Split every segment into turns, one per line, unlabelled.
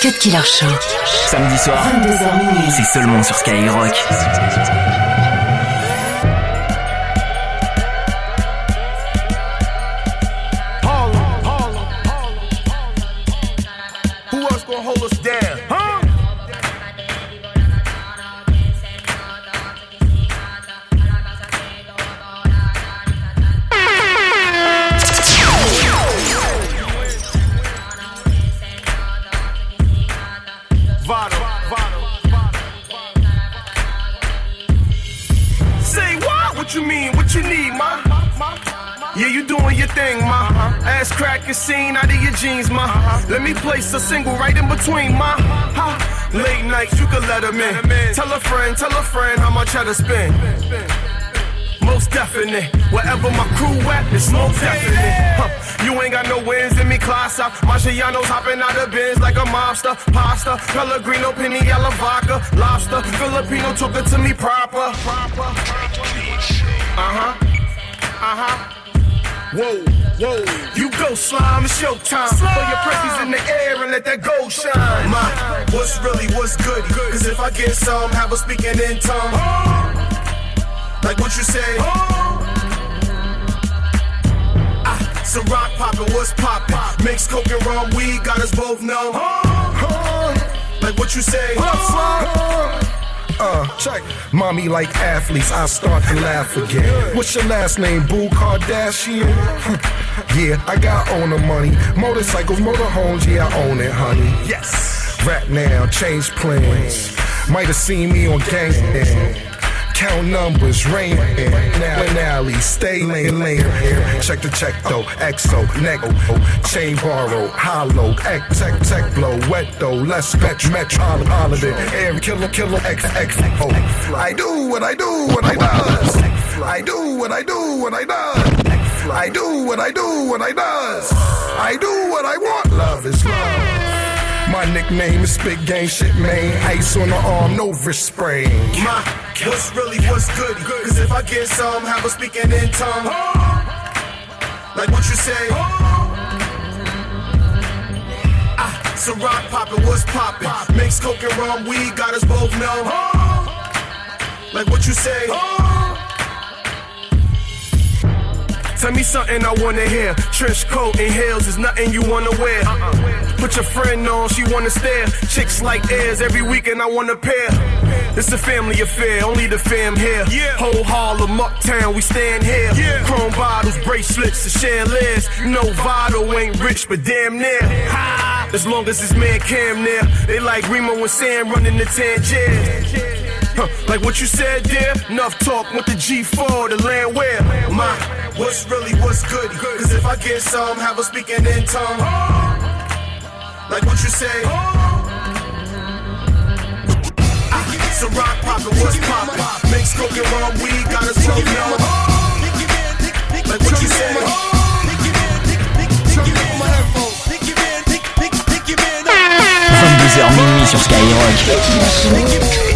Cut Killer Show.
Samedi soir,
22h minuit.
c'est seulement sur Skyrock.
Place a single right in between, ma. Ha. Late nights, you can let them in. Tell a friend, tell a friend how much I to spend. Most definite. Wherever my crew at, it's most definite. Huh. You ain't got no wins in me, class out. Marciano's hopping out of bins like a mobster. Pasta, Pellegrino, penny, yellow vodka, lobster. Filipino talking to me proper. Uh huh. Uh huh. Whoa, You go slime, it's showtime. Throw your presses in the air and let that gold shine. My, what's really, what's good? Cause if I get some, have a speaking in tongue. Like what you say? Ah, so rock poppin', what's poppin'? Mix coke and rum, weed got us both numb. Like what you say?
Uh, check. Mommy like athletes, I start to laugh again. What's your last name, Boo Kardashian? yeah, I got owner money. Motorcycles, motorhomes, yeah, I own it, honey.
Yes.
Rap now, change plans. Might have seen me on gang. Count numbers, rain, now in alley, stay lane, lane. Check the check though, exo, nego, chain borrow, hollow, X, X, X, blow, wet though, less metro, metro, holiday, air killer, killer, X, X. I do what I do, what I does. I do what I do, what I does. I do what I do, what I does. I do what I want, love is love. My nickname is Big Gang Shit, man. Ice on the arm, no wrist sprain.
My, what's really, what's good? Cause if I get some, have a speaking in tongue. Like what you say? Ah, so rock poppin', what's poppin'? Mix coke and rum, weed got us both numb. Like what you say? Tell me something I wanna hear. Trench coat and heels is nothing you wanna wear. Put your friend on, she wanna stare. Chicks like airs every weekend I wanna pair. It's a family affair, only the fam here. Whole Harlem, uptown, we stand here. Chrome bottles, bracelets, and chandeliers. No Vado ain't rich, but damn near. Ha! As long as this man Cam near. They like Remo and Sam running the Tangier. Huh, like what you said there, enough talk with the G4, the land where my what's really what's good. Cause if I get some, have a speaking in tongue. Like what you say. Rock poppin', what's poppin'? Mix coke and rum, weed got us both numb. Like what you say.
22h minuit sur Skyrock.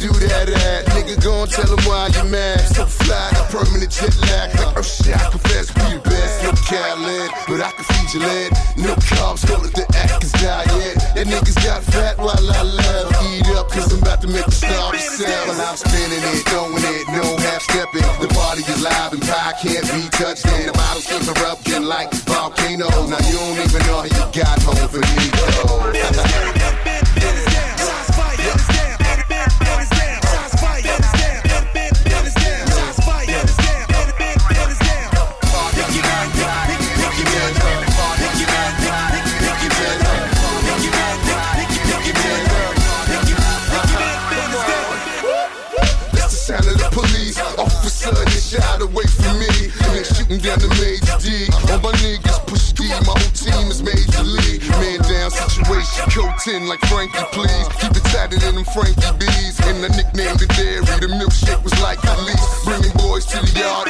Do that at. Nigga, gon' tell them why you mad. So fly, got permanent jet lag. Like oh shit, I confess, we the best. No Khaled, but I can feed your lead. No carbs, it the Atkins diet. That niggas got fat while I laugh. Eat up, cause I'm about to make the star sound. While I'm spinning it, throwing it, no half stepping. The party is live and pie can't be touched. And the bottles keep erupting like volcanoes. Now you don't even know how you got home for me. the Frankie B's. And I nicknamed the dairy, the milkshake was like the least. Bringing boys to the yard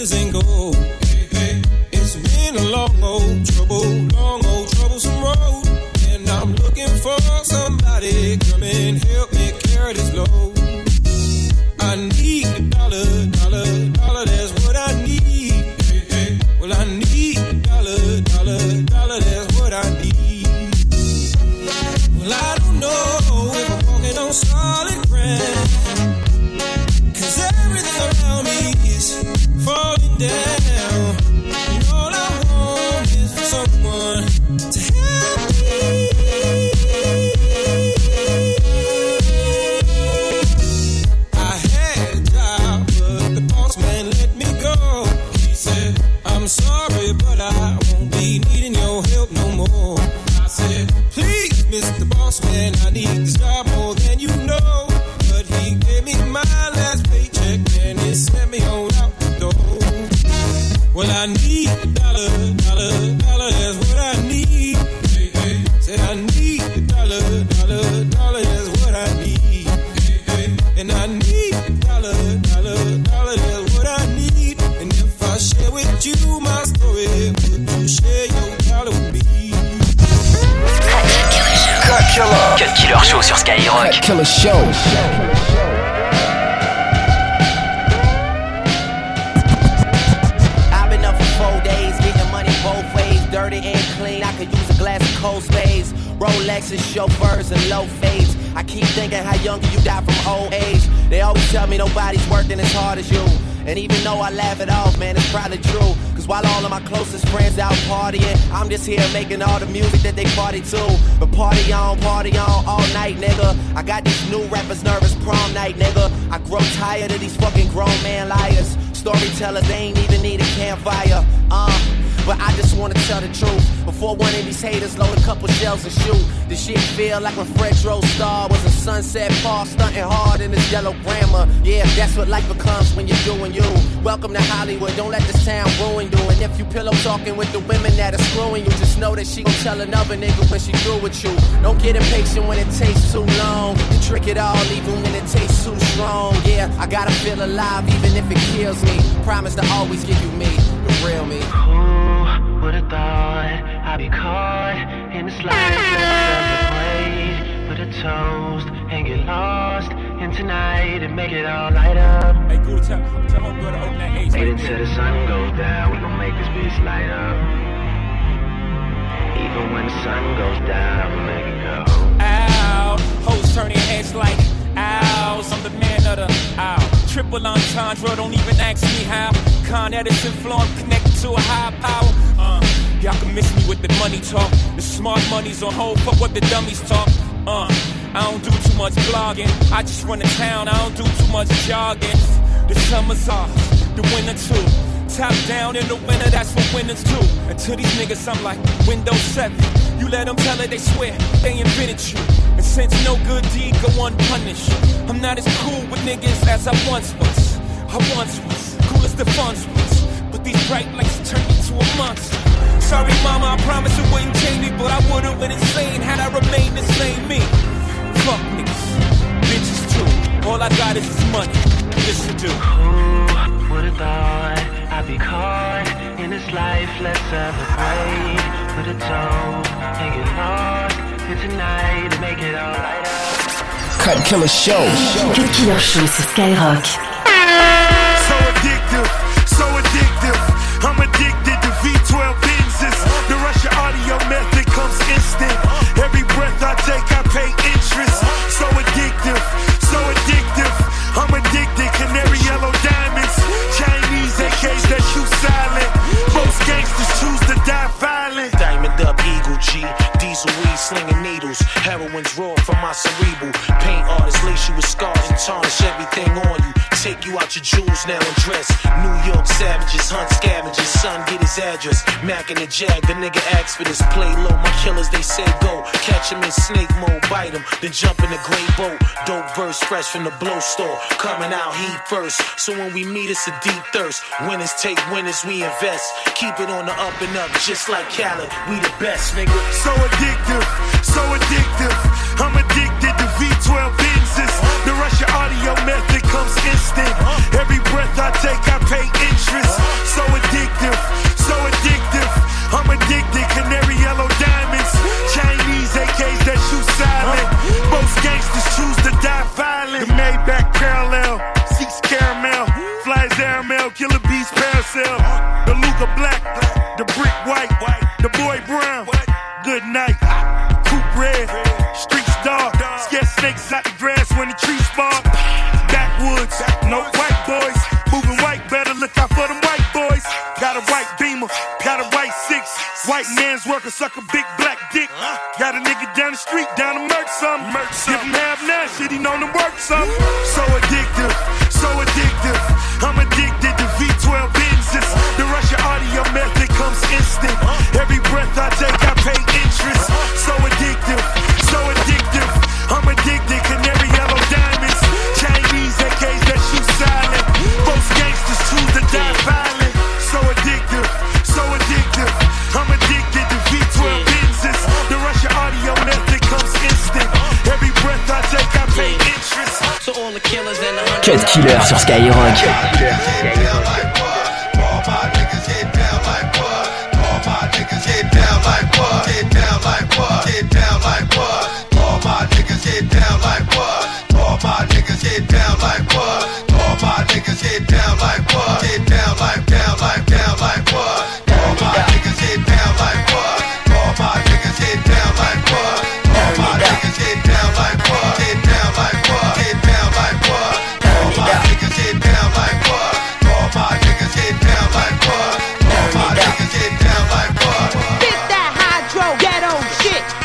ain't gold. Falling I need a dollar, dollar, dollar, that's what I need. Hey, hey. Said I need a dollar, dollar, dollar, that's what I need. Hey, hey. And I need a dollar, dollar, dollar, that's what I need. And if I share with you my story, would you share your dollar with me?
Cut Killer Show sur Skyrock.
Killer Show.
Rolexes, chauffeurs, and low fades. I keep thinking how younger you die from old age. They always tell me nobody's working as hard as you. And even though I laugh it off, man, it's probably true. Cause while all of my closest friends out partying, I'm just here making all the music that they party to. But party on, party on all night, nigga. I got these new rappers nervous prom night, nigga. I grow tired of these fucking grown man liars. Storytellers, they ain't even need a campfire. Uh, but I just wanna tell the truth. Before one of these haters load a couple shells and shoot. This shit feel like when Fred Drove Star was a Sunset Park, stunting hard in his yellow grammar. Yeah, that's what life becomes when you're doing you. Welcome to Hollywood, don't let this town ruin you. And if you pillow talking with the women that are screwing you, just know that she gon' tell another nigga when she through with you. Don't get impatient when it takes too long. You trick it all even when it tastes too strong. Yeah, I gotta feel alive even if it kills me. Promise to always give you me, the real me.
Who would've thought I'd be caught in the slightest glimpse of the plate? Put a toast and get lost in tonight and make it all light up.
Hey, go to tell, tell him go to open that H.
Wait until the sun goes down, we gon' make this bitch light up. Even when the sun goes down, I'ma make it go.
Ow, hoes turning heads like Triple entendre, don't even ask me how. Con Edison flow, I'm connected to a high power. Uh, y'all can miss me with the money talk. The smart money's on hold, fuck what the dummies talk. Uh, I don't do too much blogging. I just run the town, I don't do too much jogging. The summer's off, the winter too. Top down in the winter, that's for winners too. And to these niggas, I'm like Windows 7. You let them tell it, they swear they invented you. Since no good deed go unpunished. I'm not as cool with niggas as I once was. I once was cool as the funds was, but these bright lights turned me to a monster. Sorry, mama, I promise it wouldn't change me, but I would've went insane had I remained the same me. Fuck niggas, bitches too. All I got is this money, this to.
Who would've thought I'd be caught in this life a grade With a toe and get lost in tonight to make it all light up
Cut Killer Show.
Cut Killer Show sur Skyrock.
So addictive.
Heroin's raw my cerebral. Paint artist lace you with scars and tarnish everything on you. Take you out your jewels now and dress. New York savages hunt scavengers. Son, get his address. Mac and the Jag, the nigga asked for this. Play low, my killers they say go. Catch him in snake mode, bite him, then jump in the gray boat. Dope verse fresh from the blow store. Coming out heat first. So when we meet, it's a deep thirst. Winners take winners, we invest. Keep it on the up and up, just like Khaled. We the best, nigga.
So addictive, so addictive. Killer
sur Skyrock.
Ghetto shit.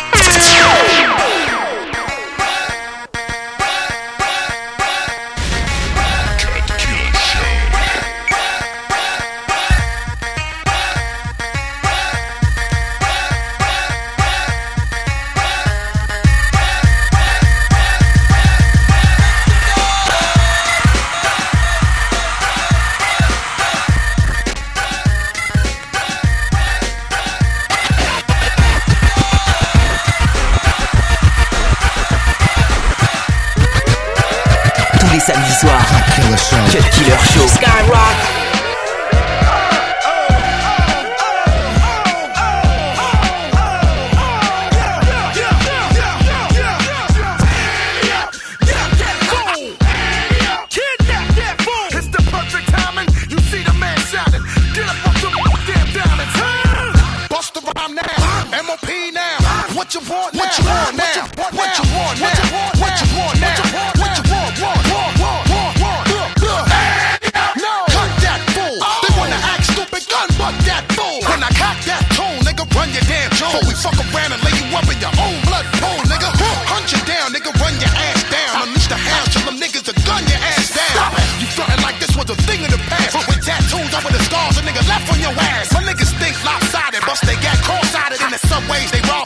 Damn diamonds. Bust the rhyme now. MOP now. What you want What you want now? What you want What you want now? What you want now? What you want
now?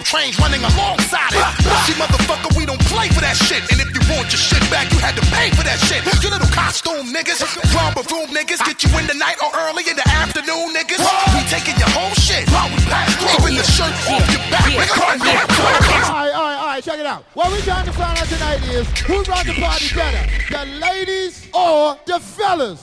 Trains running alongside it. See, motherfucker, we don't play for that shit. And if you want your shit back, you had to pay for that shit. You little costume niggas, romper room niggas, get you in the night or early in the afternoon niggas. We taking your whole shit. Even the shirt off your back.
Alright, alright, alright, check it out. What we trying to find out tonight is who brought the party better, the ladies or the fellas?